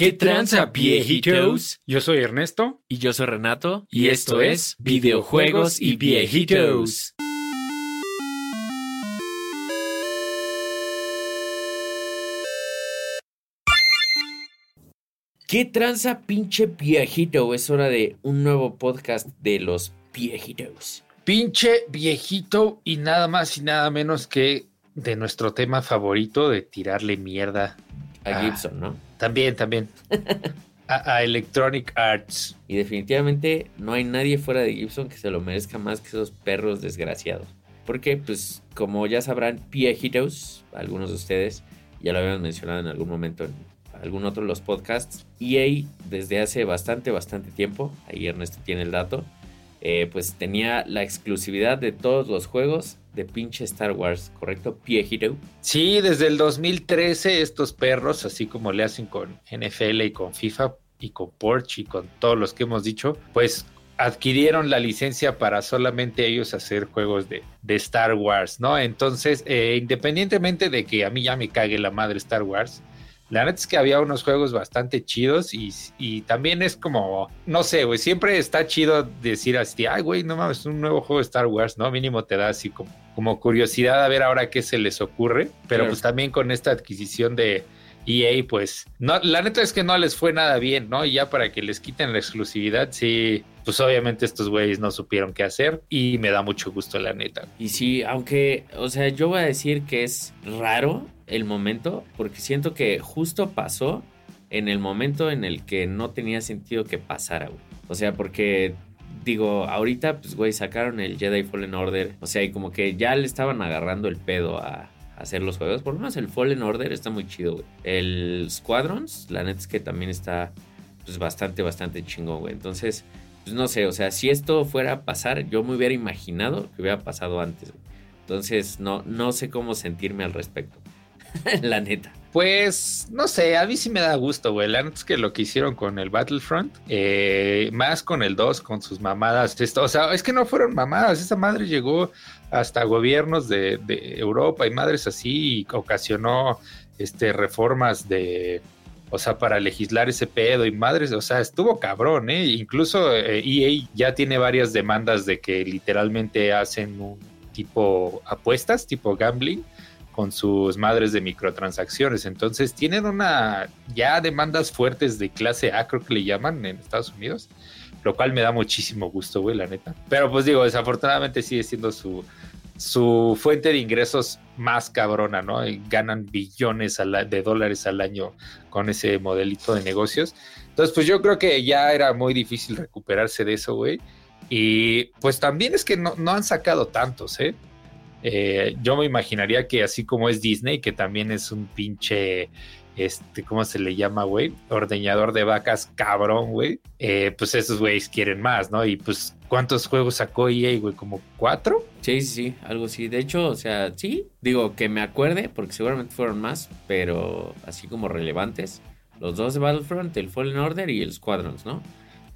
¿Qué tranza, viejitos? Yo soy Ernesto. Y yo soy Renato. Y esto es Videojuegos y Viejitos. ¿Qué tranza, pinche viejito? Es hora de un nuevo podcast de los viejitos. Pinche viejito y nada más y nada menos que de nuestro tema favorito de tirarle mierda A Gibson, ¿no? También, también. a, a Electronic Arts. Y definitivamente no hay nadie fuera de Gibson que se lo merezca más que esos perros desgraciados. Porque, pues, como ya sabrán, viejitos, algunos de ustedes, ya lo habíamos mencionado en algún momento en algún otro de los podcasts, EA desde hace bastante, bastante tiempo, ahí Ernesto tiene el dato, eh, pues tenía la exclusividad de todos los juegos de pinche Star Wars, ¿correcto? Viejito. Sí, desde el 2013 estos perros, así como le hacen con NFL y con FIFA y con Porsche y con todos los que hemos dicho, pues adquirieron la licencia para solamente ellos hacer juegos de, de Star Wars, ¿no? Entonces, eh, independientemente de que a mí ya me cague la madre Star Wars, la neta es que había unos juegos bastante chidos y, y también es como, no sé, güey, siempre está chido decir así, ay, güey, no mames, un nuevo juego de Star Wars, ¿no? Mínimo te da así como, como curiosidad a ver ahora qué se les ocurre, pero Claro. pues también con esta adquisición de EA, pues, no, la neta es que no les fue nada bien, ¿no? Y ya para que les quiten la exclusividad, sí, pues obviamente estos güeyes no supieron qué hacer y me da mucho gusto, la neta. Y sí, aunque, o sea, yo voy a decir que es raro el momento, porque siento que justo pasó en el momento en el que no tenía sentido que pasara, güey. O sea, porque digo, ahorita, pues, güey, sacaron el Jedi Fallen Order, o sea, y como que ya le estaban agarrando el pedo a, hacer los juegos. Por lo menos el Fallen Order está muy chido, güey. El Squadrons, la neta es que también está, pues, bastante, bastante chingón, güey. Entonces, pues no sé, o sea, si esto fuera a pasar, yo me hubiera imaginado que hubiera pasado antes. Entonces, no, no sé cómo sentirme al respecto. La neta. Pues, no sé, a mí sí me da gusto, güey. La neta es que lo que hicieron con el Battlefront, eh, más con el 2, con sus mamadas, esto, o sea, es que no fueron mamadas, esa madre llegó hasta gobiernos de, Europa y madres así, y ocasionó este, reformas de, o sea, para legislar ese pedo y madres, o sea, estuvo cabrón, ¿eh? Incluso eh, EA ya tiene varias demandas de que literalmente hacen un tipo apuestas, tipo gambling con sus madres de microtransacciones. Entonces tienen una ya demandas fuertes de clase A, creo que le llaman en Estados Unidos, lo cual me da muchísimo gusto, güey, la neta. Pero pues digo, desafortunadamente sigue siendo su, su fuente de ingresos más cabrona, ¿no? Y ganan billones al a- de dólares al año con ese modelito de negocios. Entonces, pues yo creo que ya era muy difícil recuperarse de eso, güey. Y pues también es que no, no han sacado tantos, ¿eh? Eh, yo me imaginaría que así como es Disney, que también es un pinche, este, ¿cómo se le llama, güey? Ordeñador de vacas, cabrón, güey. Eh, pues esos güeyes quieren más, ¿no? Y pues, ¿cuántos juegos sacó EA, güey? ¿Como cuatro? Sí, sí, sí, algo así. De hecho, o sea, sí, digo que me acuerde, porque seguramente fueron más, pero así como relevantes. Los dos de Battlefront, el Fallen Order y el Squadrons, ¿no?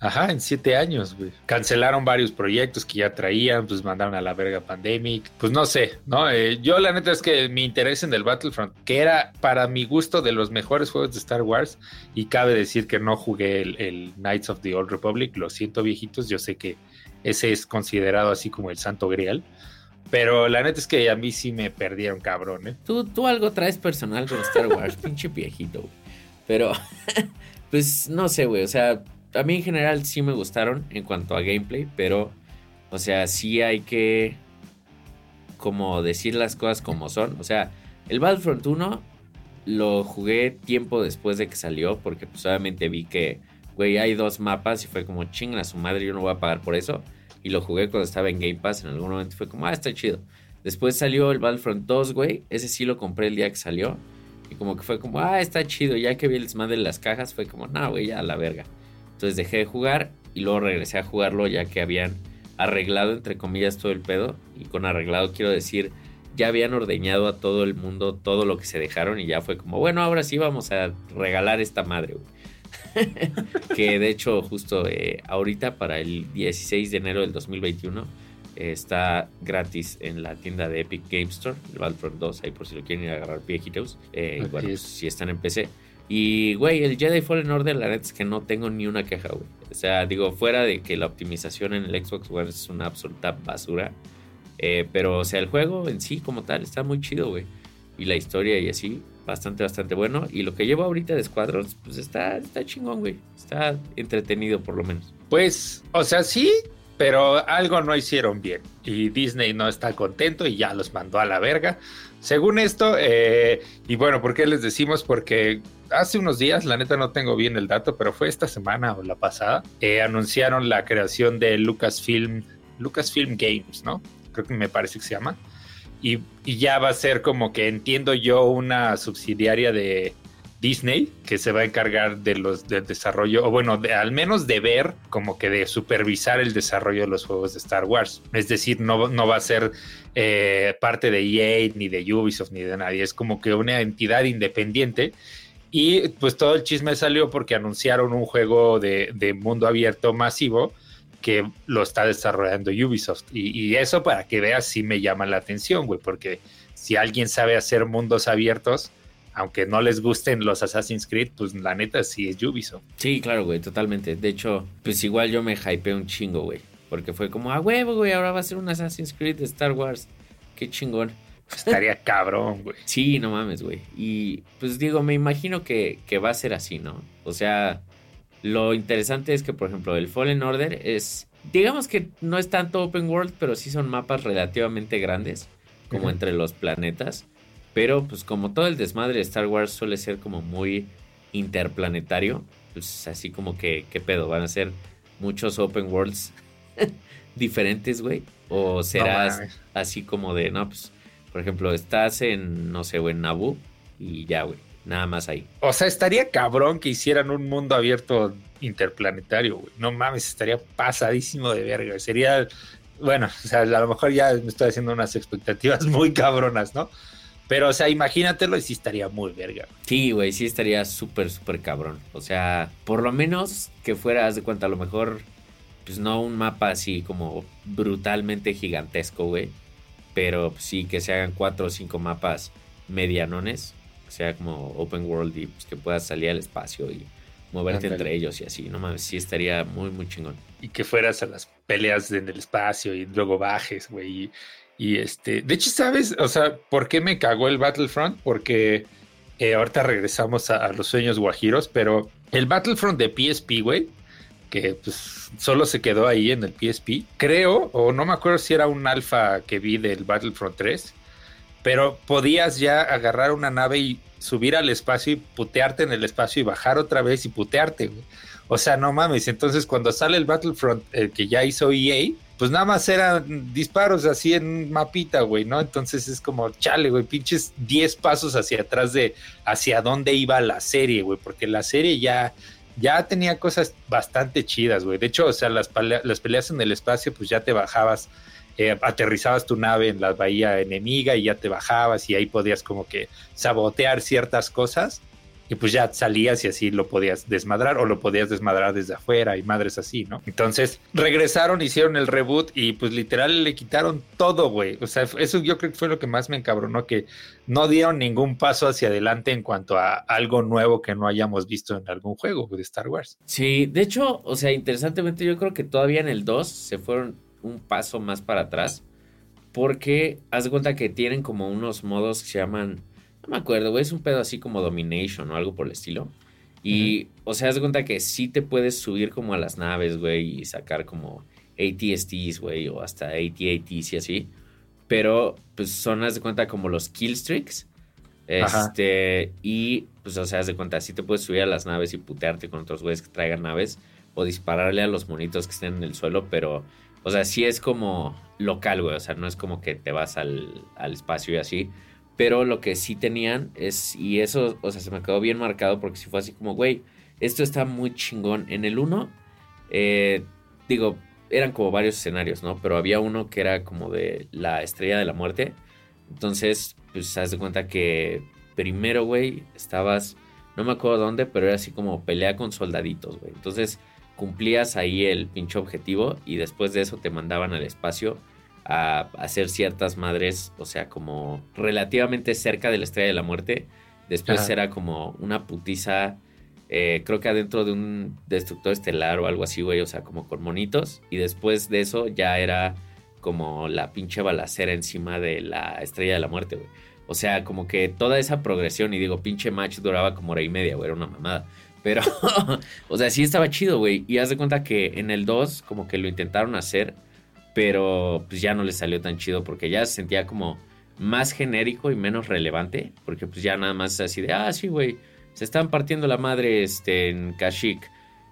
Ajá, en siete años, güey. Cancelaron varios proyectos que ya traían, pues mandaron a la verga Pandemic. Pues no sé, ¿no? Eh, yo la neta es que mi interés en el Battlefront, que era para mi gusto de los mejores juegos de Star Wars, y cabe decir que no jugué el, Knights of the Old Republic, lo siento viejitos, yo sé que ese es considerado así como el santo grial. Pero la neta es que a mí sí me perdieron, cabrón, ¿eh? Tú, tú algo traes personal con Star Wars, pinche viejito, güey. Pero, pues no sé, güey. O sea, a mí en general sí me gustaron en cuanto a gameplay, pero, o sea, sí hay que, como decir las cosas como son. O sea, el Battlefront 1 lo jugué tiempo después de que salió, porque pues obviamente vi que, güey, hay dos mapas y fue como, chingan a su madre, yo no voy a pagar por eso. Y lo jugué cuando estaba en Game Pass, en algún momento fue como, ah, está chido. Después salió el Battlefront 2, güey. Ese sí lo compré el día que salió. Y como que fue como, ah, está chido. Ya que vi el desmadre de las cajas, fue como, no, güey, ya a la verga. Entonces dejé de jugar y luego regresé a jugarlo ya que habían arreglado, entre comillas, todo el pedo. Y con arreglado quiero decir, ya habían ordeñado a todo el mundo todo lo que se dejaron y ya fue como, bueno, ahora sí vamos a regalar esta madre, que de hecho justo eh, ahorita para el 16 de enero del 2021 eh, está gratis en la tienda de Epic Game Store, el Battlefront 2, ahí por si lo quieren ir a agarrar viejitos. Eh, bueno, es. si están en PC. Y, güey, el Jedi Fallen Order, la neta es que no tengo ni una queja, güey. O sea, digo, fuera de que la optimización en el Xbox One es una absoluta basura. Eh, pero, o sea, el juego en sí, como tal, está muy chido, güey. Y la historia y así, bastante, bastante bueno. Y lo que llevo ahorita de Squadrons, pues está, está chingón, güey. Está entretenido, por lo menos. Pues, o sea, sí, pero algo no hicieron bien. Y Disney no está contento y ya los mandó a la verga. Según esto, eh, y bueno, ¿por qué les decimos? Porque hace unos días, la neta no tengo bien el dato, pero fue esta semana o la pasada, eh, anunciaron la creación de Lucasfilm, Lucasfilm Games, ¿no? Creo que me parece que se llama. Y, y ya va a ser como que entiendo yo una subsidiaria de, Disney, que se va a encargar de los del desarrollo, o bueno, al menos de ver, como que de supervisar el desarrollo de los juegos de Star Wars. Es decir, no, no va a ser eh, parte de EA, ni de Ubisoft, ni de nadie. Es como que una entidad independiente. Y pues todo el chisme salió porque anunciaron un juego de, de mundo abierto masivo que lo está desarrollando Ubisoft. Y, eso para que veas si me llama la atención, güey, porque si alguien sabe hacer mundos abiertos, aunque no les gusten los Assassin's Creed, pues la neta sí es Ubisoft. Sí, claro, güey, totalmente. De hecho, pues igual yo me hypeé un chingo, güey. Porque fue como, ah, huevo, güey, ahora va a ser un Assassin's Creed de Star Wars. Qué chingón. Estaría cabrón, güey. Sí, no mames, güey. Y pues digo, me imagino que, que va a ser así, ¿no? O sea, lo interesante es que, por ejemplo, el Fallen Order es, digamos que no es tanto open world, pero sí son mapas relativamente grandes, como uh -huh. entre los planetas. Pero pues como todo el desmadre de Star Wars suele ser como muy interplanetario, pues así como que, ¿qué pedo? ¿Van a ser muchos open worlds diferentes, güey? ¿O serás no, así como de, no, pues, por ejemplo, estás en, no sé, güey, en Naboo y ya, güey, nada más ahí. O sea, estaría cabrón que hicieran un mundo abierto interplanetario, güey. No mames, estaría pasadísimo de verga. Sería, bueno, o sea, a lo mejor ya me estoy haciendo unas expectativas muy cabronas, ¿no? Pero, o sea, imagínatelo y sí estaría muy verga. Sí, güey, sí estaría súper, súper cabrón. O sea, por lo menos que fueras de cuenta, a lo mejor, pues no un mapa así como brutalmente gigantesco, güey. Pero pues, sí que se hagan cuatro o cinco mapas medianones. Que sea como open world y pues, que puedas salir al espacio y moverte Andale. entre ellos y así. No mames, sí estaría muy, muy chingón. Y que fueras a las peleas en el espacio y luego bajes, güey. Y y este, de hecho, ¿sabes? O sea, ¿por qué me cagó el Battlefront? Porque eh, ahorita regresamos a, los sueños guajiros, pero el Battlefront de PSP, güey, que pues solo se quedó ahí en el PSP, creo, o no me acuerdo si era un alfa que vi del Battlefront 3, pero podías ya agarrar una nave y subir al espacio y putearte en el espacio y bajar otra vez y putearte, güey. O sea, no mames. Entonces, cuando sale el Battlefront, el que ya hizo EA, pues nada más eran disparos así en mapita, güey, ¿no? Entonces es como, chale, güey, pinches 10 pasos hacia atrás de hacia dónde iba la serie, güey, porque la serie ya, ya tenía cosas bastante chidas, güey. De hecho, o sea, las, las peleas en el espacio, pues ya te bajabas, eh, aterrizabas tu nave en la bahía enemiga y ya te bajabas y ahí podías como que sabotear ciertas cosas y pues ya salías y así lo podías desmadrar o lo podías desmadrar desde afuera y madres así, ¿no? Entonces regresaron, hicieron el reboot y pues literal le quitaron todo, güey. O sea, eso yo creo que fue lo que más me encabronó, que no dieron ningún paso hacia adelante en cuanto a algo nuevo que no hayamos visto en algún juego de Star Wars. Sí, de hecho, o sea, interesantemente yo creo que todavía en el 2 se fueron un paso más para atrás porque haz cuenta que tienen como unos modos que se llaman no me acuerdo, güey. Es un pedo así como Domination o algo por el estilo. Y, uh -huh. o sea, haz de cuenta que sí te puedes subir como a las naves, güey, y sacar como ATSTs, güey, o hasta AT-ATs y así. Pero, pues son, haz de cuenta, como los killstreaks. Este, Ajá. y, pues, o sea, haz de cuenta, sí te puedes subir a las naves y putearte con otros güeyes que traigan naves. O dispararle a los monitos que estén en el suelo, pero, o sea, sí es como local, güey. O sea, no es como que te vas al, al espacio y así. Pero lo que sí tenían es, y eso, o sea, se me quedó bien marcado porque si fue así como, güey, esto está muy chingón. En el 1, eh, digo, eran como varios escenarios, ¿no? Pero había uno que era como de la estrella de la muerte. Entonces, pues, haz de cuenta que primero, güey, estabas, no me acuerdo dónde, pero era así como pelea con soldaditos, güey. Entonces, cumplías ahí el pinche objetivo y después de eso te mandaban al espacio a hacer ciertas madres, o sea, como relativamente cerca de la estrella de la muerte. Después era como una putiza, eh, creo que adentro de un destructor estelar o algo así, güey, o sea, como con monitos. Y después de eso ya era como la pinche balacera encima de la estrella de la muerte, güey. O sea, como que toda esa progresión, y digo, pinche match duraba como hora y media, güey, era una mamada. Pero, o sea, sí estaba chido, güey. Y haz de cuenta que en el 2 como que lo intentaron hacer, pero pues ya no le salió tan chido porque ya se sentía como más genérico y menos relevante, porque pues ya nada más así de, ah, sí, güey, se están partiendo la madre este, en Kashyyyk.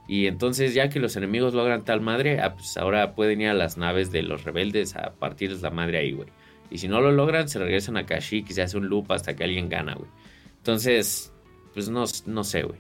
Y entonces ya que los enemigos logran tal madre, ah, pues ahora pueden ir a las naves de los rebeldes a partirles la madre ahí, güey. Y si no lo logran, se regresan a Kashyyyk y se hace un loop hasta que alguien gana, güey. Entonces, pues no, no sé, güey.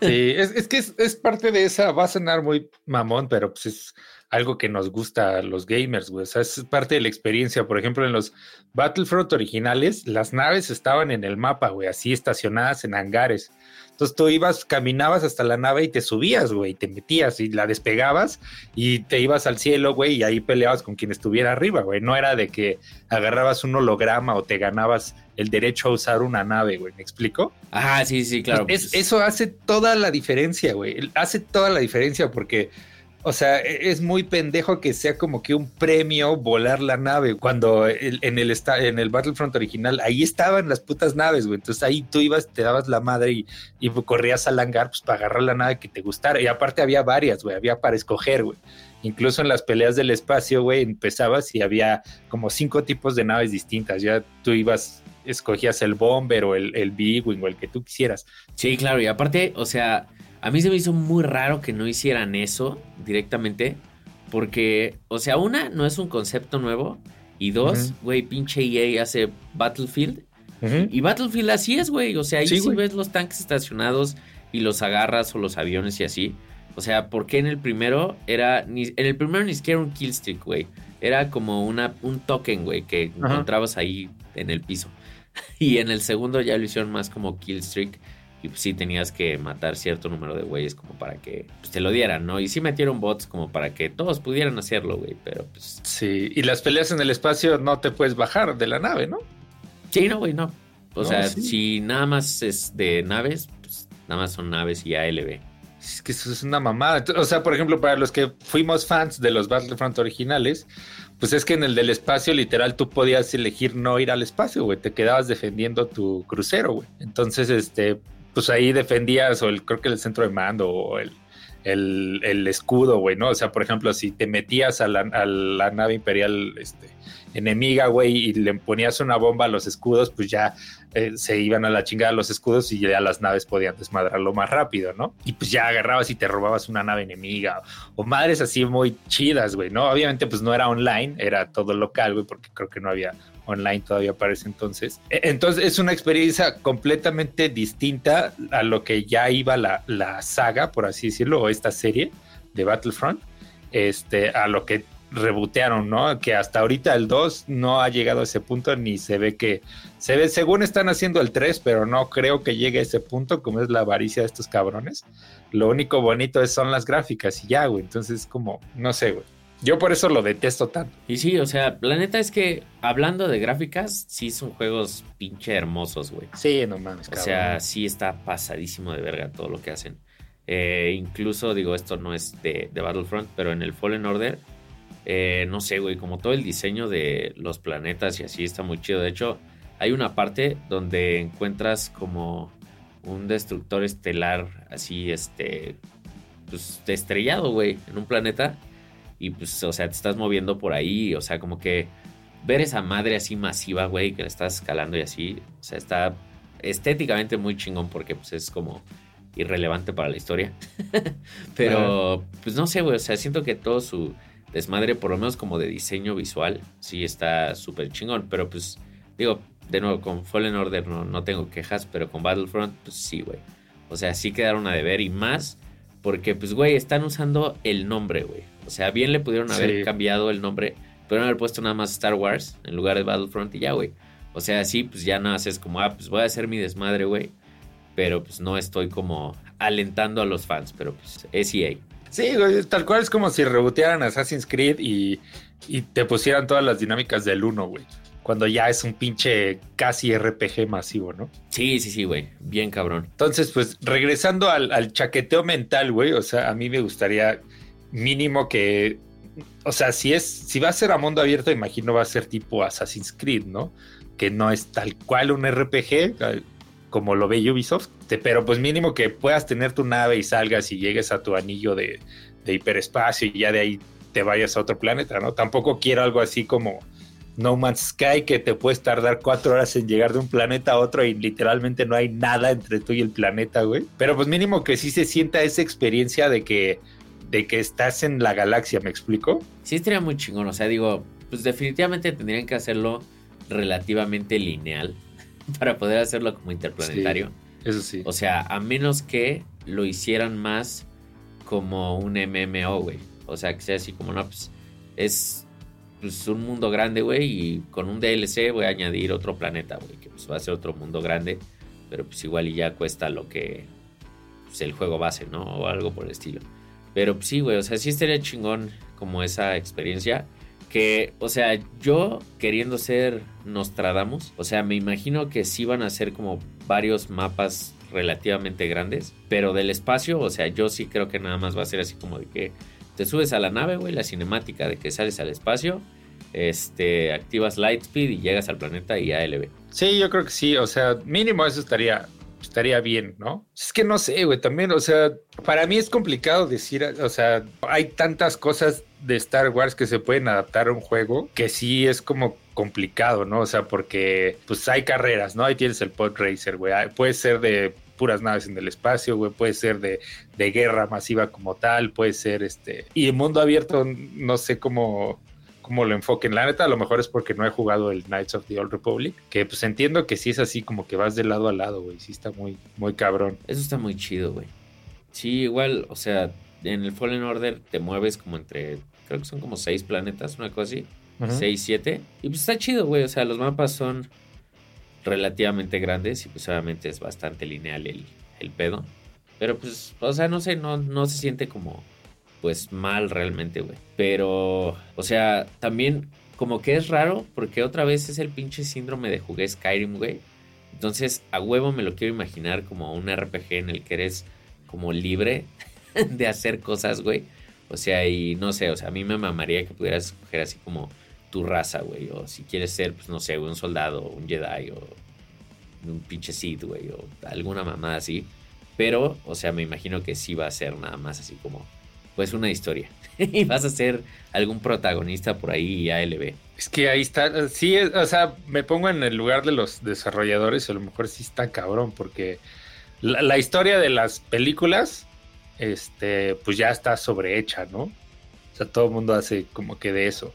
Sí, es, es que es, es, parte de esa, va a sonar muy mamón, pero pues es algo que nos gusta a los gamers, güey. O sea, es parte de la experiencia. Por ejemplo, en los Battlefront originales, las naves estaban en el mapa, güey, así estacionadas en hangares. Entonces tú ibas, caminabas hasta la nave y te subías, güey, te metías y la despegabas y te ibas al cielo, güey, y ahí peleabas con quien estuviera arriba, güey. No era de que agarrabas un holograma o te ganabas el derecho a usar una nave, güey. ¿Me explico? Ah, sí, sí, claro. Es, eso hace toda la diferencia, güey. Hace toda la diferencia porque o sea, e, es muy pendejo que sea como que un premio volar la nave. Cuando en, el, en el Battlefront original, ahí estaban las putas naves, güey. Entonces ahí tú ibas, te dabas la madre y, y corrías al hangar pues, para agarrar la nave que te gustara. Y aparte había varias, güey. Había para escoger, güey. Incluso en las peleas del espacio, güey, empezabas y había como cinco tipos de naves distintas. Ya tú ibas, escogías el Bomber o el, el Big-Wing o el que tú quisieras. Sí, claro. Y aparte, o sea a mí se me hizo muy raro que no hicieran eso directamente. Porque, o sea, una, no es un concepto nuevo. Y dos, güey, pinche EA hace Battlefield. Y Battlefield así es, güey. O sea, ahí sí, ves los tanques estacionados y los agarras o los aviones y así. O sea, porque en el primero era. Ni, en el primero ni siquiera un killstreak, güey. Era como una, un token, güey, que encontrabas ahí en el piso. y en el segundo ya lo hicieron más como killstreak y pues sí tenías que matar cierto número de güeyes como para que pues, te lo dieran, ¿no? Y sí metieron bots como para que todos pudieran hacerlo, güey, pero pues... Sí, y las peleas en el espacio no te puedes bajar de la nave, ¿no? Sí, no, güey, no. O sea, si nada más es de naves, pues nada más son naves y ALB. Es que eso es una mamada. O sea, por ejemplo, para los que fuimos fans de los Battlefront originales, pues es que en el del espacio, literal, tú podías elegir no ir al espacio, güey. Te quedabas defendiendo tu crucero, güey. Entonces, este, pues ahí defendías, o el, creo que el centro de mando, o el, el, escudo, güey, ¿no? O sea, por ejemplo, si te metías a la, a la nave imperial este, enemiga, güey, y le ponías una bomba a los escudos, pues ya eh, se iban a la chingada los escudos y ya las naves podían desmadrarlo más rápido, ¿no? Y pues ya agarrabas y te robabas una nave enemiga, o madres así muy chidas, güey, ¿no? Obviamente, pues no era online, era todo local, güey, porque creo que no había online todavía para entonces. E, entonces es una experiencia completamente distinta a lo que ya iba la, la saga, por así decirlo, o esta serie de Battlefront, este, a lo que rebotearon, ¿no? Que hasta ahorita el 2 no ha llegado a ese punto ni se ve que se ve según están haciendo el 3, pero no creo que llegue a ese punto como es la avaricia de estos cabrones. Lo único bonito es, son las gráficas y ya, güey. Entonces como no sé, güey. Yo por eso lo detesto tanto. Y sí, o sea, la neta es que hablando de gráficas, sí son juegos pinche hermosos, güey. Sí, no mames, O sea, sí está pasadísimo de verga todo lo que hacen. Eh, incluso, digo, esto no es de, Battlefront, pero en el Fallen Order, eh, no sé, güey, como todo el diseño de los planetas y así está muy chido. De hecho, hay una parte donde encuentras como un destructor estelar así, este, pues estrellado, güey, en un planeta y pues, o sea, te estás moviendo por ahí, o sea, como que ver esa madre así masiva, güey, que la estás escalando y así, o sea, está estéticamente muy chingón porque pues es como irrelevante para la historia. Pero, pues no sé, güey, o sea, siento que todo su desmadre, por lo menos como de diseño visual, sí está súper chingón, pero pues digo, de nuevo, con Fallen Order no, no tengo quejas, pero con Battlefront, pues sí, güey. O sea, sí quedaron a deber y más porque, pues, güey, están usando el nombre, güey. O sea, bien le pudieron haber cambiado el nombre, pero haber puesto nada más Star Wars en lugar de Battlefront y ya, güey. O sea, sí, pues ya no haces como, ah, pues voy a hacer mi desmadre, güey. Pero pues no estoy como alentando a los fans, pero pues es EA. Sí, güey, tal cual es como si rebotearan Assassin's Creed y, y te pusieran todas las dinámicas del 1, güey. cuando ya es un pinche casi RPG masivo, ¿no? Sí, sí, sí, güey. Bien cabrón. Entonces, pues regresando al, al chaqueteo mental, güey, o sea, a mí me gustaría mínimo que, o sea, si es, si va a ser a mundo abierto, imagino va a ser tipo Assassin's Creed, ¿no? Que no es tal cual un RPG, como lo ve Ubisoft, pero pues mínimo que puedas tener tu nave y salgas y llegues a tu anillo de, de hiperespacio y ya de ahí te vayas a otro planeta, ¿no? Tampoco quiero algo así como No Man's Sky que te puedes tardar cuatro horas en llegar de un planeta a otro y literalmente no hay nada entre tú y el planeta, güey. Pero pues mínimo que sí se sienta esa experiencia de que, de que estás en la galaxia, ¿me explico? Sí, estaría muy chingón, o sea, digo, pues definitivamente tendrían que hacerlo relativamente lineal para poder hacerlo como interplanetario. eso sí. O sea, a menos que lo hicieran más como un MMO, güey. O sea, que sea así como, no, pues es pues, un mundo grande, güey, y con un DLC voy a añadir otro planeta, güey, que pues va a ser otro mundo grande, pero pues igual y ya cuesta lo que pues, el juego base, ¿no? O algo por el estilo. Pero sí, güey, o sea, sí estaría chingón como esa experiencia. Que, o sea, yo queriendo ser Nostradamus, o sea, me imagino que sí van a ser como varios mapas relativamente grandes, pero del espacio, o sea, yo sí creo que nada más va a ser así como de que te subes a la nave, güey, la cinemática de que sales al espacio, este, activas Lightspeed y llegas al planeta y ALB. Sí, yo creo que sí, o sea, mínimo eso estaría estaría bien, ¿no? Es que no sé, güey, también, o sea, para mí es complicado decir, o sea, hay tantas cosas de Star Wars que se pueden adaptar a un juego que sí es como complicado, ¿no? O sea, porque pues hay carreras, ¿no? Ahí tienes el pod racer, güey. Puede ser de puras naves en el espacio, güey, puede ser de, de, guerra masiva como tal, puede ser este... Y en mundo abierto, no sé cómo, cómo lo enfoquen. La neta, a lo mejor es porque no he jugado el Knights of the Old Republic, que pues entiendo que sí es así como que vas de lado a lado, güey, sí está muy, muy cabrón. Eso está muy chido, güey. Sí, igual, o sea, en el Fallen Order te mueves como entre, creo que son como seis planetas, una cosa así. 6, 7. Y pues está chido, güey. O sea, los mapas son relativamente grandes y pues obviamente es bastante lineal el, el pedo. Pero pues, o sea, no sé, no, no se siente como pues mal realmente, güey. Pero, o sea, también como que es raro porque otra vez es el pinche síndrome de jugué Skyrim, güey. Entonces, a huevo me lo quiero imaginar como un RPG en el que eres como libre de hacer cosas, güey. O sea, y no sé, o sea, a mí me mamaría que pudieras escoger así como tu raza, güey. O si quieres ser, pues no sé, un soldado, un Jedi o un pinche Sith, güey. O alguna mamada así. Pero, o sea, me imagino que sí va a ser nada más así como, pues una historia. y vas a ser algún protagonista por ahí ALB. Es que ahí está, sí, o sea, me pongo en el lugar de los desarrolladores a lo mejor sí está cabrón, porque la, la historia de las películas, este, pues ya está sobrehecha, ¿no? O sea, todo el mundo hace como que de eso.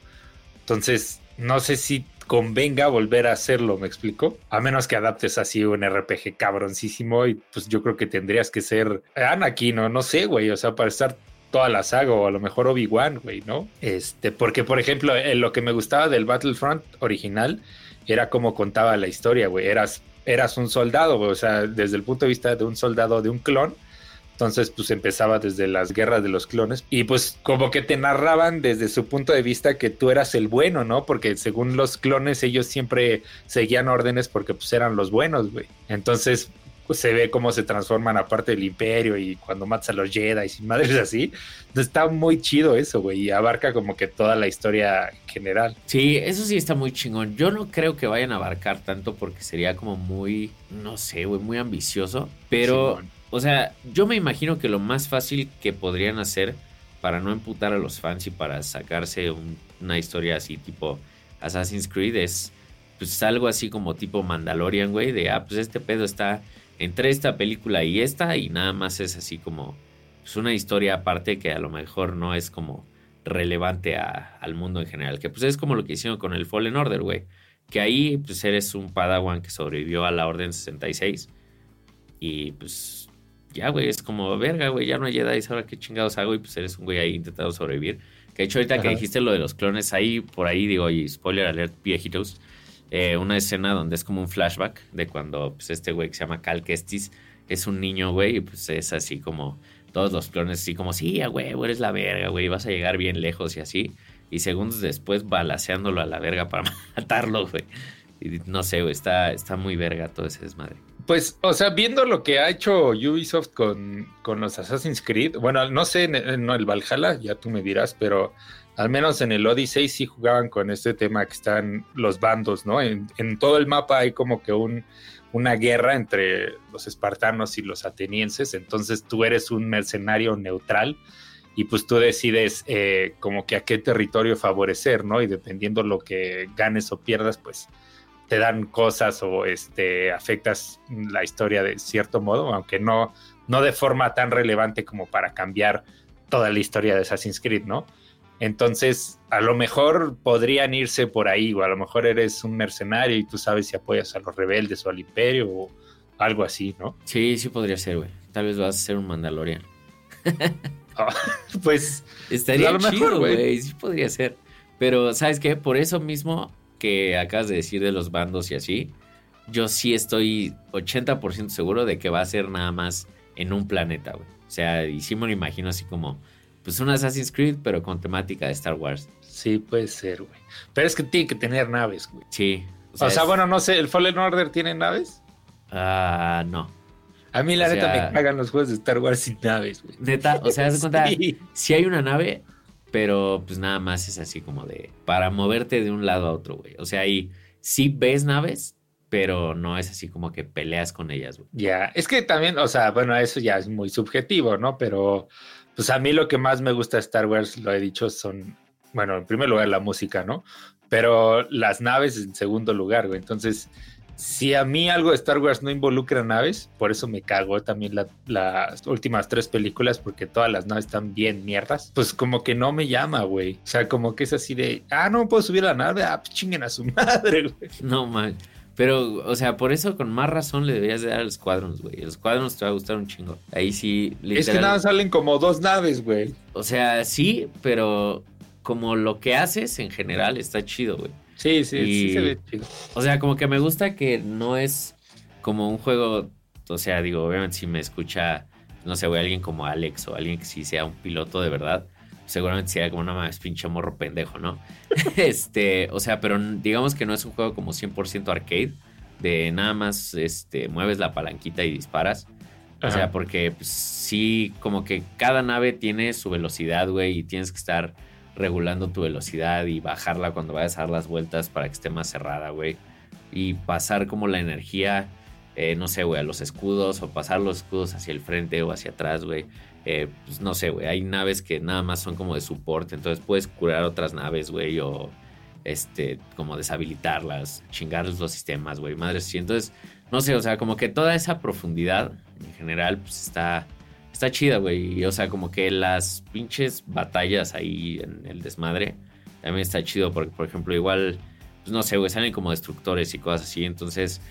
Entonces, no sé si convenga volver a hacerlo, ¿me explico? A menos que adaptes así un RPG cabroncísimo y pues yo creo que tendrías que ser Anakin o no sé, güey, o sea, para estar toda la saga o a lo mejor Obi-Wan, güey, ¿no? Este, porque por ejemplo, lo que me gustaba del Battlefront original era como contaba la historia, güey, eras eras un soldado, o sea, desde el punto de vista de un soldado de un clon, entonces, pues empezaba desde las guerras de los clones y pues como que te narraban desde su punto de vista que tú eras el bueno, ¿no? Porque según los clones ellos siempre seguían órdenes porque pues eran los buenos, güey. Entonces, pues, se ve cómo se transforman aparte del imperio y cuando matas a los Jedi y madres así. Está muy chido eso, güey, y abarca como que toda la historia general. Sí, eso sí está muy chingón. Yo no creo que vayan a abarcar tanto porque sería como muy, no sé, güey, muy ambicioso, pero... Sí, o sea, yo me imagino que lo más fácil que podrían hacer para no emputar a los fans y para sacarse una historia así tipo Assassin's Creed es pues algo así como tipo Mandalorian, güey, de ah, pues este pedo está entre esta película y esta y nada más es así como pues una historia aparte que a lo mejor no es como relevante al mundo en general, que pues es como lo que hicieron con el Fallen Order, güey, que ahí pues eres un padawan que sobrevivió a la Orden 66 y pues ya, güey, es como, verga, güey, ya no hay Jedi, ahora qué chingados hago y pues eres un güey ahí intentando sobrevivir. Que de hecho ahorita que dijiste lo de los clones, ahí por ahí digo, y spoiler alert, viejitos, eh, una escena donde es como un flashback de cuando pues este güey que se llama Cal Kestis es un niño, güey, y pues es así como todos los clones así como, sí, güey, eres la verga, güey, vas a llegar bien lejos y así. y segundos después balaseándolo a la verga para matarlo, güey. Y no sé, güey, está, está muy verga todo ese desmadre. Pues, o sea, viendo lo que ha hecho Ubisoft con, con los Assassin's Creed, bueno, no sé el, el Valhalla, ya tú me dirás, pero al menos en el Odyssey sí jugaban con este tema que están los bandos, ¿no? En, todo el mapa hay como que un, una guerra entre los espartanos y los atenienses, entonces tú eres un mercenario neutral y pues tú decides eh, como que a qué territorio favorecer, ¿no? Y dependiendo lo que ganes o pierdas, pues te dan cosas o este afectas la historia de cierto modo, aunque no, no de forma tan relevante como para cambiar toda la historia de Assassin's Creed, ¿no? Entonces, a lo mejor podrían irse por ahí, o a lo mejor eres un mercenario y tú sabes si apoyas a los rebeldes o al imperio o algo así, ¿no? Sí, sí podría ser, güey. Tal vez vas a ser un Mandalorian. Oh, pues estaría a lo chido, güey. Sí podría ser. Pero, ¿sabes qué? Por eso mismo que acabas de decir de los bandos y así, yo sí estoy 80% seguro de que va a ser nada más en un planeta, güey. O sea, y sí me lo imagino así como, pues un Assassin's Creed, pero con temática de Star Wars. Sí, puede ser, güey. Pero es que tiene que tener naves, güey. Sí. O sea, bueno, no sé, ¿el Fallen Order tiene naves? Ah, no. A mí la neta me cagan los juegos de Star Wars sin naves, güey. Neta, o sea, haz cuenta, si hay una nave, pero pues nada más es así como de para moverte de un lado a otro, güey. O sea, ahí sí ves naves, pero no es así como que peleas con ellas, güey. Ya, es que también, o sea, bueno, eso ya es muy subjetivo, ¿no? Pero pues a mí lo que más me gusta de Star Wars, lo he dicho, son, bueno, en primer lugar la música, ¿no? Pero las naves en segundo lugar, güey. Entonces, si a mí algo de Star Wars no involucra naves, por eso me cagó también las últimas tres películas, porque todas las naves están bien mierdas, pues como que no me llama, güey. O sea, como que es así de, ah, no puedo subir a la nave, ah, pues chinguen a su madre, güey. No, man. Pero, o sea, por eso con más razón le deberías de dar al Squadrons, güey. El Squadrons te va a gustar un chingo. Ahí sí, literal... Es que nada salen como dos naves, güey. O sea, sí, pero como lo que haces en general está chido, güey. Sí, sí, sí se ve chido. O sea, como que me gusta que no es como un juego, o sea, digo, obviamente si me escucha, no sé, güey, alguien como Alex o alguien que sí sea un piloto de verdad, seguramente sería como una más pinche morro pendejo, ¿no? este, o sea, pero digamos que no es un juego como 100% arcade, de nada más, este, mueves la palanquita y disparas. O sea, porque pues, sí, como que cada nave tiene su velocidad, güey, y tienes que estar regulando tu velocidad y bajarla cuando vayas a dar las vueltas para que esté más cerrada, güey. Y pasar como la energía, eh, no sé, güey, a los escudos o pasar los escudos hacia el frente o hacia atrás, güey. Eh, pues no sé, güey, hay naves que nada más son como de soporte, entonces puedes curar otras naves, güey, o este, como deshabilitarlas, chingarles los sistemas, güey, madre sí. Entonces, no sé, o sea, como que toda esa profundidad en general, pues está, está chida, güey. O sea, como que las pinches batallas ahí en el desmadre también está chido porque, por ejemplo, igual, pues no sé, güey, salen como destructores y cosas así. Entonces,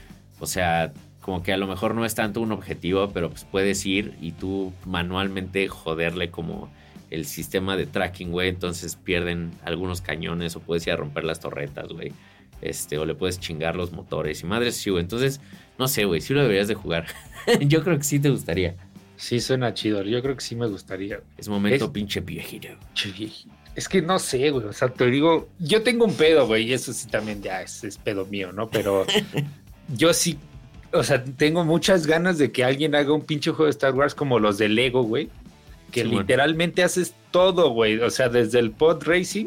o sea, como que a lo mejor no es tanto un objetivo, pero pues puedes ir y tú manualmente joderle como el sistema de tracking, güey. Entonces pierden algunos cañones o puedes ir a romper las torretas, güey. Este, o le puedes chingar los motores y madres, sí, güey. Entonces, no sé, güey, sí lo deberías de jugar. Yo creo que sí te gustaría. Sí, suena chido. Yo creo que sí me gustaría. Es momento pinche viejito. Es que no sé, güey. O sea, te digo, yo tengo un pedo, güey, y eso sí también ya es, es pedo mío, ¿no? Pero yo sí, o sea, tengo muchas ganas de que alguien haga un pinche juego de Star Wars como los de Lego, güey. Que literalmente haces todo, güey. O sea, desde el pod racing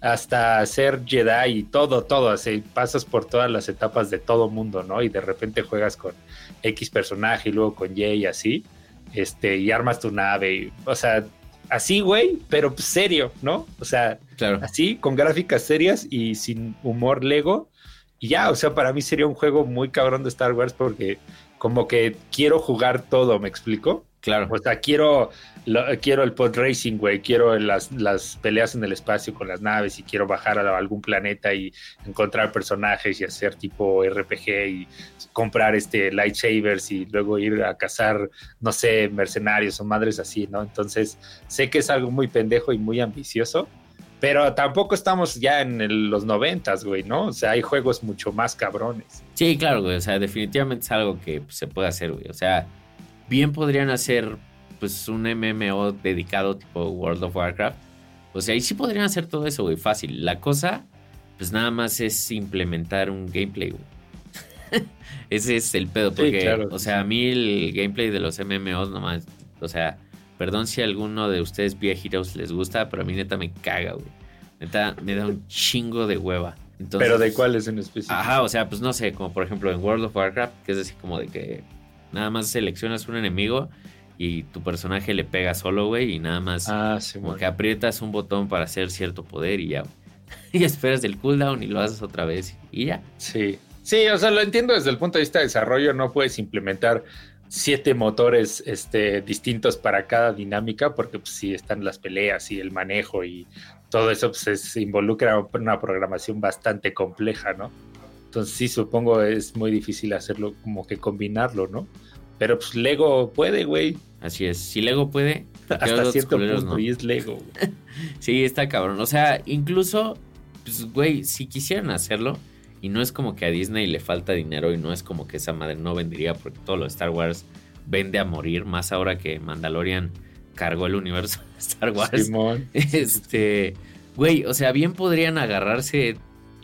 hasta ser Jedi y todo, todo. Así pasas por todas las etapas de todo mundo, ¿no? Y de repente juegas con X personaje y luego con Y y así este, y armas tu nave, o sea, así, güey, pero serio, ¿no? O sea, así, con gráficas serias y sin humor Lego. Y ya, o sea, para mí sería un juego muy cabrón de Star Wars porque como que quiero jugar todo, ¿me explico? Claro. O sea, quiero, quiero el pod racing, güey. Quiero las, las peleas en el espacio con las naves y quiero bajar a algún planeta y encontrar personajes y hacer tipo RPG y comprar este lightsabers y luego ir a cazar, no sé, mercenarios o madres así, ¿no? Entonces, sé que es algo muy pendejo y muy ambicioso. Pero tampoco estamos ya en los noventas, güey, ¿no? O sea, hay juegos mucho más cabrones. Sí, claro, güey. O sea, definitivamente es algo que pues, se puede hacer, güey. O sea, bien podrían hacer pues un MMO dedicado tipo World of Warcraft, O sea, ahí sí podrían hacer todo eso, güey, fácil. La cosa, pues nada más es implementar un gameplay, güey. Ese es el pedo, porque, o sea, a mí el gameplay de los MMOs nomás, o sea, perdón si a alguno de ustedes viejitos les gusta, pero a mí neta me caga, güey. Neta, me da un chingo de hueva. pero de cuáles en específico. Ajá, o sea, pues no sé, como por ejemplo en World of Warcraft, que es así como de que nada más seleccionas un enemigo y tu personaje le pega solo, güey, y nada más ah, como que aprietas un botón para hacer cierto poder y ya. y esperas el cooldown y lo haces otra vez y ya. Sí. Sí, o sea, lo entiendo desde el punto de vista de desarrollo, no puedes implementar siete motores este, distintos para cada dinámica, porque pues sí están las peleas y el manejo y todo eso pues, se involucra una programación bastante compleja, ¿no? Entonces sí, supongo es muy difícil hacerlo, como que combinarlo, ¿no? Pero pues Lego puede, güey. Así es, si Lego puede, hasta cierto punto y es Lego. sí, está cabrón. O sea, incluso, pues, güey, si quisieran hacerlo, y no es como que a Disney le falta dinero y no es como que esa madre no vendería porque todo lo de Star Wars vende a morir, más ahora que Mandalorian cargó el universo de Star Wars. Este, güey, o sea, bien podrían agarrarse,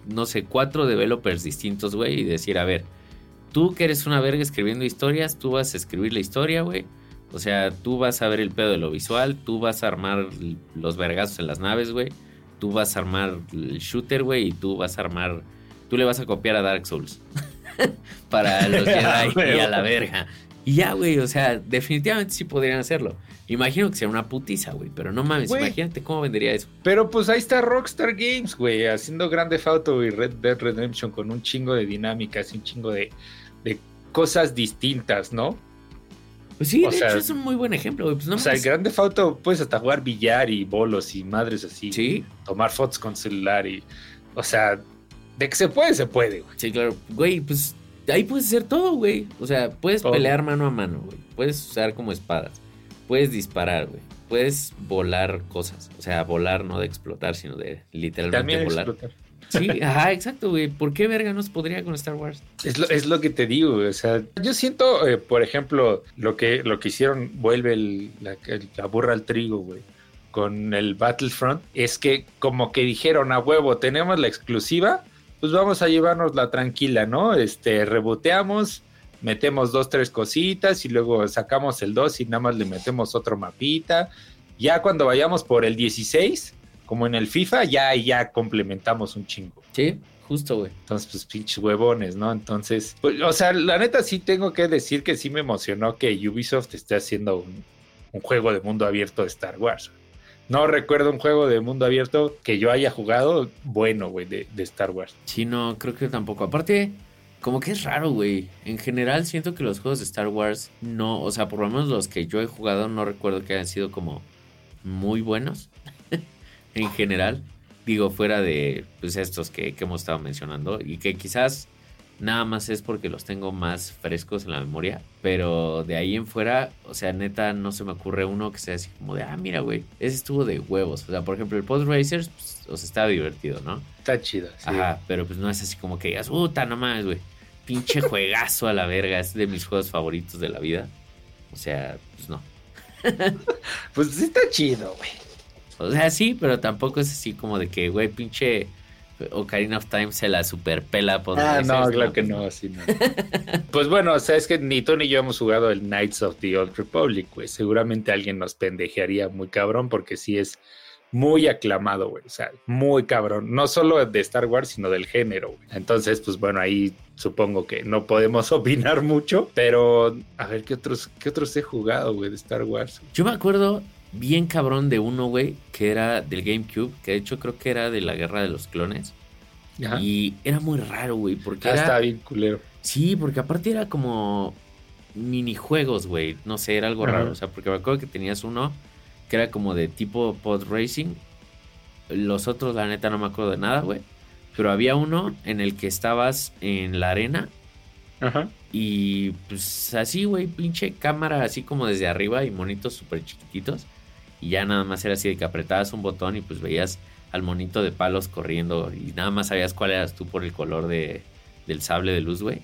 no sé, cuatro developers distintos, güey, y decir, a ver, tú que eres una verga escribiendo historias, tú vas a escribir la historia, güey. O sea, tú vas a ver el pedo de lo visual, tú vas a armar los vergazos en las naves, güey. Tú vas a armar el shooter, güey, y tú vas a armar. Tú le vas a copiar a Dark Souls. Para los Jedi y a la verga. Y ya, güey, o sea, definitivamente sí podrían hacerlo. Imagino que sea una putiza, güey, pero no mames, imagínate cómo vendería eso. Pero pues ahí está Rockstar Games, güey, haciendo Grande Auto y Red Dead Redemption con un chingo de dinámicas y un chingo de, cosas distintas, ¿no? Pues sí, de hecho es un muy buen ejemplo, güey. Pues no o sea, el Grande Auto puedes hasta jugar billar y bolos y madres así. Sí. Tomar fotos con celular y. O sea, de que se puede, se puede, güey. Sí, claro. Güey, pues ahí puedes hacer todo, güey. O sea, puedes pelear mano a mano, güey. Puedes usar como espadas. Puedes disparar, güey. Puedes volar cosas. O sea, volar no de explotar, sino de literalmente También volar. Explotar. Sí, ajá, exacto, güey. ¿Por qué verga no se podría con Star Wars? Es lo, es lo que te digo, o sea, yo siento, eh, por ejemplo, lo que, lo que hicieron, vuelve la, la burra al trigo, güey con el Battlefront es que como que dijeron a huevo, tenemos la exclusiva, pues vamos a llevarnos la tranquila, ¿no? Este, reboteamos, metemos dos, tres cositas y luego sacamos el 2 y nada más le metemos otro mapita. Ya cuando vayamos por el 16, como en el FIFA, ya, ya complementamos un chingo. Sí, justo, güey. Entonces, pues pinches huevones, ¿no? Entonces, pues, o sea, la neta sí tengo que decir que sí me emocionó que Ubisoft esté haciendo un, un juego de mundo abierto de Star Wars. No recuerdo un juego de mundo abierto que yo haya jugado bueno, güey, de, Star Wars. Sí, no, creo que tampoco. Aparte, como que es raro, güey. En general siento que los juegos de Star Wars no, o sea, por lo menos los que yo he jugado no recuerdo que hayan sido como muy buenos. en general. Digo, fuera de pues estos que hemos estado mencionando y que quizás Nada más es porque los tengo más frescos en la memoria. Pero de ahí en fuera, o sea, neta, no se me ocurre uno que sea así como de, ah, mira, güey, ese estuvo de huevos. O sea, por ejemplo, el Pod Racers, pues, o sea, estaba divertido, ¿no? Está chido, sí. Ajá, pero pues no es así como que digas, puta, no mames, güey. Pinche juegazo a la verga, es de mis juegos favoritos de la vida. O sea, pues no. pues sí está chido, güey. O sea, sí, pero tampoco es así como de que, güey, pinche Ocarina of Time se la superpela. Por ah, no, claro que no, así no. pues bueno, o sea, es que ni tú ni yo hemos jugado el Knights of the Old Republic, güey. Seguramente alguien nos pendejearía muy cabrón porque sí es muy aclamado, güey. O sea, muy cabrón. No solo de Star Wars, sino del género, güey. Entonces, pues bueno, ahí supongo que no podemos opinar mucho, pero a ver, ¿qué otros, qué otros he jugado, güey, de Star Wars? Yo me acuerdo bien cabrón de uno, güey, que era del GameCube, que de hecho creo que era de la Guerra de los Clones. Y era muy raro, güey, porque ah, era... estaba bien culero. Sí, porque aparte era como minijuegos, güey. No sé, era algo raro. O sea, porque me acuerdo que tenías uno que era como de tipo pod racing. Los otros, la neta, no me acuerdo de nada, güey. Pero había uno en el que estabas en la arena. Ajá. Y pues así, güey, pinche cámara así como desde arriba y monitos súper chiquititos. Y ya nada más era así de que apretabas un botón y pues veías al monito de palos corriendo y nada más sabías cuál eras tú por el color de, del sable de luz, güey.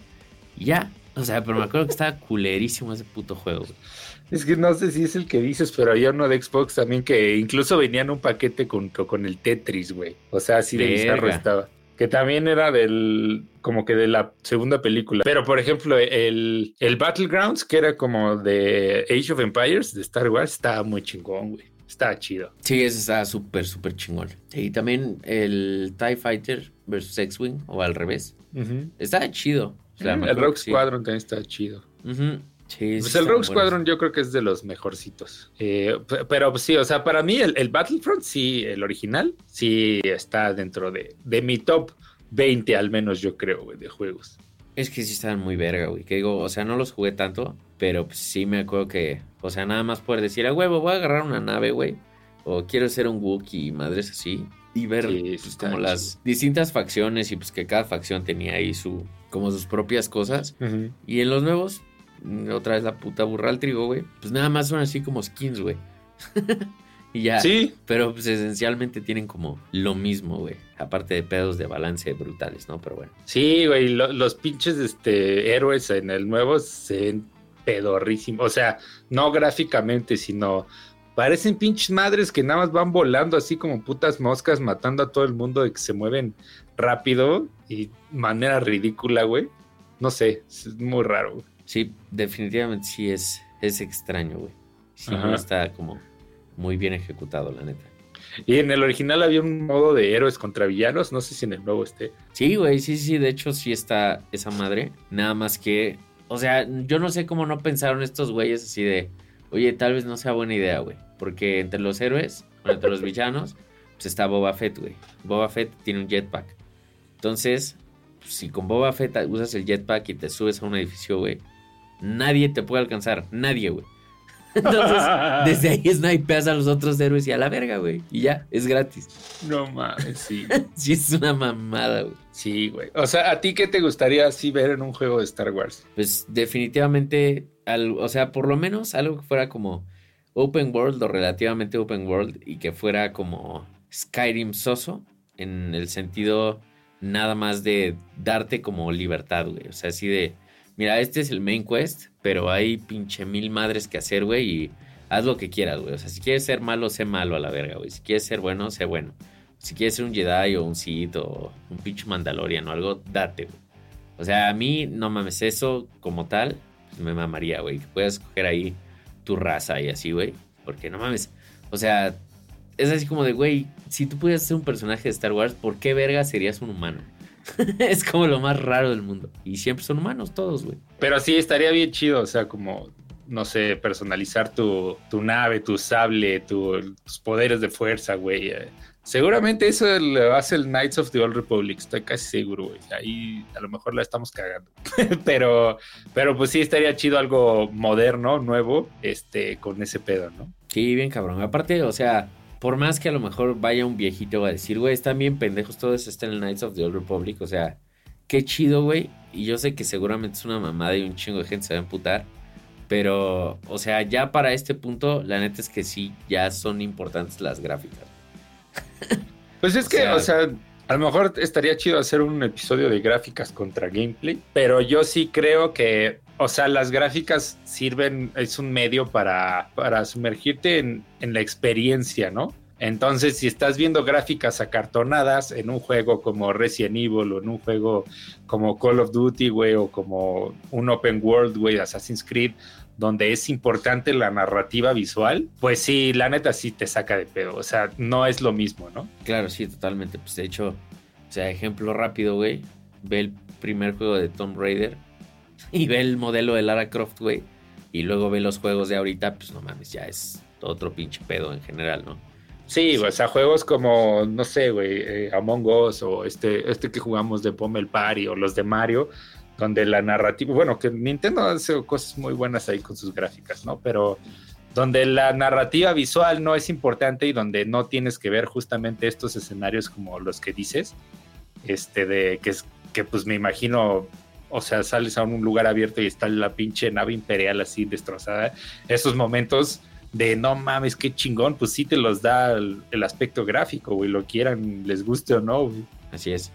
Y ya. O sea, pero me acuerdo que estaba culerísimo ese puto juego. güey. Es que no sé si es el que dices, pero había uno de Xbox también que incluso venía en un paquete junto con el Tetris, güey. O sea, así de bizarro Verga. estaba. Que también era del, como que de la segunda película. Pero, por ejemplo, el, el Battlegrounds, que era como de Age of Empires, de Star Wars, estaba muy chingón, güey. Estaba chido. Sí, ese estaba súper, súper chingón. Y también el TIE Fighter versus X-Wing, o al revés. Estaba chido. O sea, me el sí. Squadron también está chido. Ujú. Sí, Pues el Rogue buenos. Squadron yo creo que es de los mejorcitos. Eh, pero sí, o sea, para mí el, el Battlefront, sí, el original, sí está dentro de, de mi top 20 al menos, yo creo, güey, de juegos. Es que sí estaban muy verga, güey. Que digo, o sea, no los jugué tanto, pero pues, sí me acuerdo que, o sea, nada más poder decir, a huevo, voy a agarrar una nave, güey. O quiero ser un Wookiee y madres así. Y ver Sí, pues, como las distintas facciones y pues que cada facción tenía ahí su, como sus propias cosas. Y en los nuevos, otra vez la puta burra al trigo, güey. Pues nada más son así como skins, güey. y ya. Sí, Pero pues esencialmente tienen como lo mismo, güey. Aparte de pedos de balance brutales, ¿no? Pero bueno. sí, güey, lo- los pinches este, héroes en el nuevo se ven pedorrísimos. O sea, no gráficamente, sino parecen pinches madres que nada más van volando así como putas moscas, matando a todo el mundo de que se mueven rápido y manera ridícula, güey. No sé, es muy raro, güey. Sí, definitivamente sí es, es extraño, güey. Sí, Ajá. no está como muy bien ejecutado, la neta. Y en el original había un modo de héroes contra villanos, no sé si en el nuevo esté. Sí, güey, sí, sí, de hecho sí está esa madre. Nada más que, o sea, yo no sé cómo no pensaron estos güeyes así de, oye, tal vez no sea buena idea, güey. Porque entre los héroes, bueno, entre los villanos, pues está Boba Fett, güey. Boba Fett tiene un jetpack. Entonces, pues, si con Boba Fett usas el jetpack y te subes a un edificio, güey, nadie te puede alcanzar, nadie, güey. Entonces, desde ahí snipeas a los otros héroes y a la verga, güey. Y ya, es gratis. No mames, sí. Sí, es una mamada, güey. Sí, güey. O sea, ¿a ti qué te gustaría así ver en un juego de Star Wars? Pues definitivamente, al- o sea, por lo menos algo que fuera como open world o relativamente open world y que fuera como Skyrim soso en el sentido nada más de darte como libertad, güey. O sea, así de, mira, este es el main quest, pero hay pinche mil madres que hacer, güey, y haz lo que quieras, güey. O sea, si quieres ser malo, sé malo a la verga, güey. Si quieres ser bueno, sé bueno. Si quieres ser un Jedi o un Sith o un pinche Mandalorian o algo, date, güey. O sea, a mí, no mames, eso como tal, pues me mamaría, güey. Que puedas escoger ahí tu raza y así, güey. Porque no mames. O sea, es así como de, güey, si tú pudieras ser un personaje de Star Wars, ¿por qué verga serías un humano? es como lo más raro del mundo. Y siempre son humanos todos, güey. Pero sí, estaría bien chido, o sea, como, no sé, personalizar tu, tu nave, tu sable, tu- tus poderes de fuerza, güey. Eh, Seguramente eso lo hace el Knights of the Old Republic, estoy casi seguro, güey. Ahí a lo mejor la estamos cagando. pero, pero pues sí, estaría chido algo moderno, nuevo, este, con ese pedo, ¿no? Sí, bien cabrón. Aparte, o sea, por más que a lo mejor vaya un viejito a decir, güey, están bien pendejos todos, está en el Knights of the Old Republic. O sea, qué chido, güey. Y yo sé que seguramente es una mamada y un chingo de gente se va a emputar. Pero, o sea, ya para este punto, la neta es que sí, ya son importantes las gráficas. Pues es O que, sea- o sea, a lo mejor estaría chido hacer un episodio de gráficas contra gameplay, pero yo sí creo que, o sea, las gráficas sirven, es un medio para, para sumergirte en, en la experiencia, ¿no? Entonces, si estás viendo gráficas acartonadas en un juego como Resident Evil o en un juego como Call of Duty, güey, o como un open world, güey, Assassin's Creed, donde es importante la narrativa visual, pues sí, la neta sí te saca de pedo. O sea, no es lo mismo, ¿no? Claro, sí, totalmente. Pues de hecho, o sea, ejemplo rápido, güey. Ve el primer juego de Tomb Raider y ve el modelo de Lara Croft, güey. Y luego ve los juegos de ahorita, pues no mames, ya es otro pinche pedo en general, ¿no? Sí, o sea, juegos como, no sé, güey, eh, Among Us o este, este que jugamos de Pommel Party o los de Mario, donde la narrativa, bueno, que Nintendo hace cosas muy buenas ahí con sus gráficas, ¿no? Pero donde la narrativa visual no es importante y donde no tienes que ver justamente estos escenarios como los que dices, este, de que es que pues me imagino, o sea, sales a un lugar abierto y está la pinche nave imperial así destrozada, esos momentos de no mames, qué chingón, pues sí te los da el, aspecto gráfico, güey, lo quieran, les guste o no. Así es.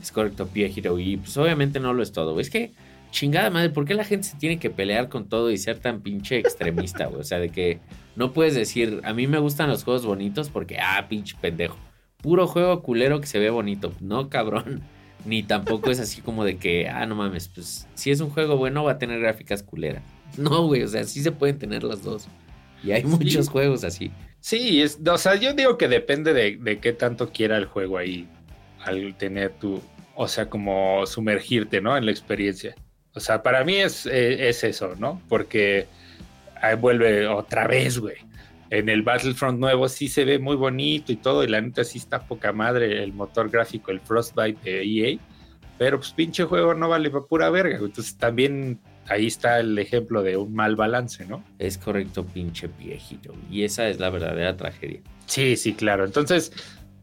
Es correcto, Pie Hero. Y pues obviamente no lo es todo, güey. Es que chingada madre, ¿por qué la gente se tiene que pelear con todo y ser tan pinche extremista, güey? O sea, de que no puedes decir, a mí me gustan los juegos bonitos porque, ah, pinche pendejo. Puro juego culero que se ve bonito. No, cabrón. Ni tampoco es así como de que, ah, no mames, pues si es un juego bueno va a tener gráficas culeras. No, güey, o sea, sí se pueden tener las dos. Y hay muchos juegos así. Sí, es, o sea, yo digo que depende de, de qué tanto quiera el juego ahí al tener tu, o sea, como sumergirte, ¿no? En la experiencia. O sea, para mí es, eh, es eso, ¿no? Porque ahí vuelve otra vez, güey. En el Battlefront nuevo sí se ve muy bonito y todo, y la neta sí está poca madre el motor gráfico, el Frostbite de EA, pero pues pinche juego no vale para pura verga. Entonces también ahí está el ejemplo de un mal balance, ¿no? Es correcto, pinche viejito. Y esa es la verdadera tragedia. Sí, sí, claro. Entonces,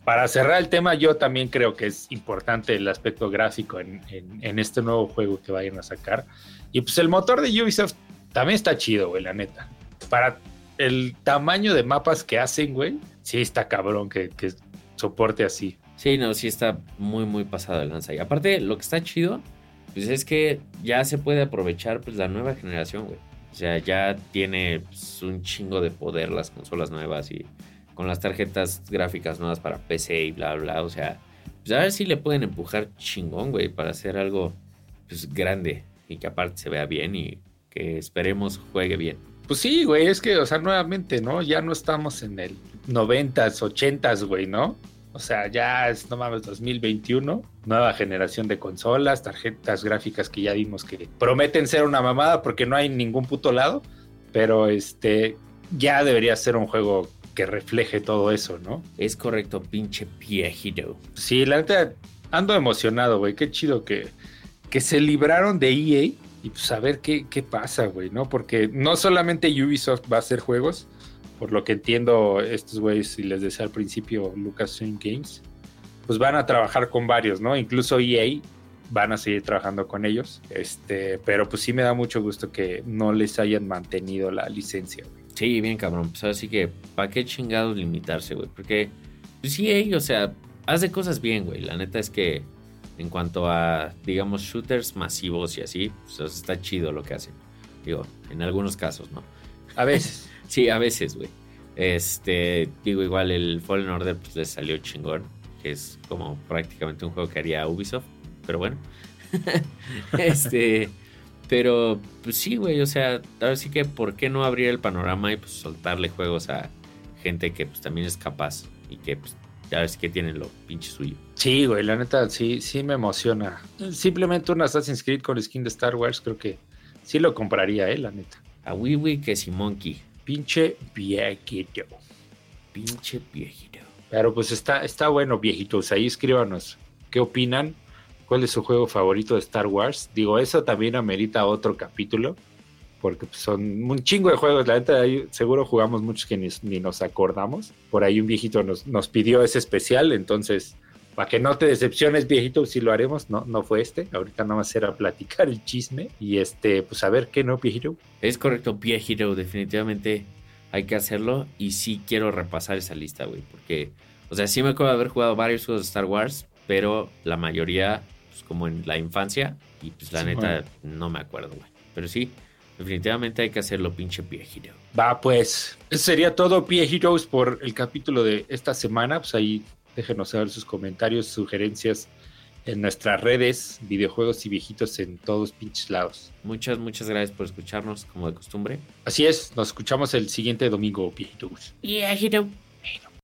para cerrar el tema, yo también creo que es importante el aspecto gráfico en, este nuevo juego que vayan a sacar. Y pues el motor de Ubisoft también está chido, güey, la neta. Para el tamaño de mapas que hacen, güey, sí está cabrón que, que soporte así. Sí, no, sí está muy, muy pasado el lanza. Y aparte, lo que está chido, pues es que ya se puede aprovechar pues la nueva generación, güey. O sea, ya tiene pues, un chingo de poder las consolas nuevas y con las tarjetas gráficas nuevas para PC y bla, bla. O sea, pues a ver si le pueden empujar chingón, güey, para hacer algo pues grande y que aparte se vea bien y que esperemos juegue bien. Pues sí, güey, es que, o sea, nuevamente, ¿no? Ya no estamos en el 90s, 80s, güey, ¿no? O sea, ya es, no mames, 2021, nueva generación de consolas, tarjetas gráficas que ya vimos que prometen ser una mamada porque no hay ningún puto lado, pero este, ya debería ser un juego que refleje todo eso, ¿no? Es correcto, pinche viejito. Sí, la neta, ando emocionado, güey, qué chido que, que se libraron de EA y pues a ver qué, qué pasa, güey, ¿no? Porque no solamente Ubisoft va a hacer juegos, por lo que entiendo, estos güeyes, y les decía al principio, Lucasfilm Games, pues van a trabajar con varios, ¿no? Incluso EA van a seguir trabajando con ellos. Este, pero pues sí me da mucho gusto que no les hayan mantenido la licencia, güey. Sí, bien cabrón. Pues así que, ¿para qué chingados limitarse, güey? Porque, pues EA, o sea, hace cosas bien, güey. La neta es que en cuanto a, digamos, shooters masivos y así, pues está chido lo que hacen. Digo, en algunos casos, ¿no? A veces. Sí, a veces, güey. Este, digo, igual el Fallen Order pues le salió chingón, que es como prácticamente un juego que haría Ubisoft, pero bueno. este, pero pues sí, güey, o sea, ahora sí que por qué no abrir el panorama y pues soltarle juegos a gente que pues también es capaz y que pues ya ves que tienen lo pinche suyo. Sí, güey, la neta sí, sí me emociona. Simplemente un Assassin's Creed con skin de Star Wars, creo que sí lo compraría, eh, la neta. A Wiwi que si Monkey. Pinche viejito. Pinche viejito. Pero pues está, está bueno, viejitos. Ahí escríbanos qué opinan. ¿Cuál es su juego favorito de Star Wars? Digo, eso también amerita otro capítulo. Porque pues, son un chingo de juegos. La neta, seguro jugamos muchos que ni, nos acordamos. Por ahí un viejito nos, nos pidió ese especial. Entonces, para que no te decepciones, viejito, si lo haremos, no, no fue este. Ahorita nada más era platicar el chisme. Y este, pues a ver qué no, viejito. Es correcto, viejito, definitivamente hay que hacerlo. Y sí quiero repasar esa lista, güey. Porque, o sea, sí me acuerdo de haber jugado varios juegos de Star Wars, pero la mayoría, pues como en la infancia. Y pues la neta, no me acuerdo, güey. Pero sí, definitivamente hay que hacerlo, pinche viejito. Va, pues, eso sería todo, viejitos, por el capítulo de esta semana. Pues ahí Déjenos saber sus comentarios, sugerencias en nuestras redes, videojuegos y viejitos en todos pinches lados. Muchas, muchas gracias por escucharnos, como de costumbre. Así es, nos escuchamos el siguiente domingo, viejitos. Viejito.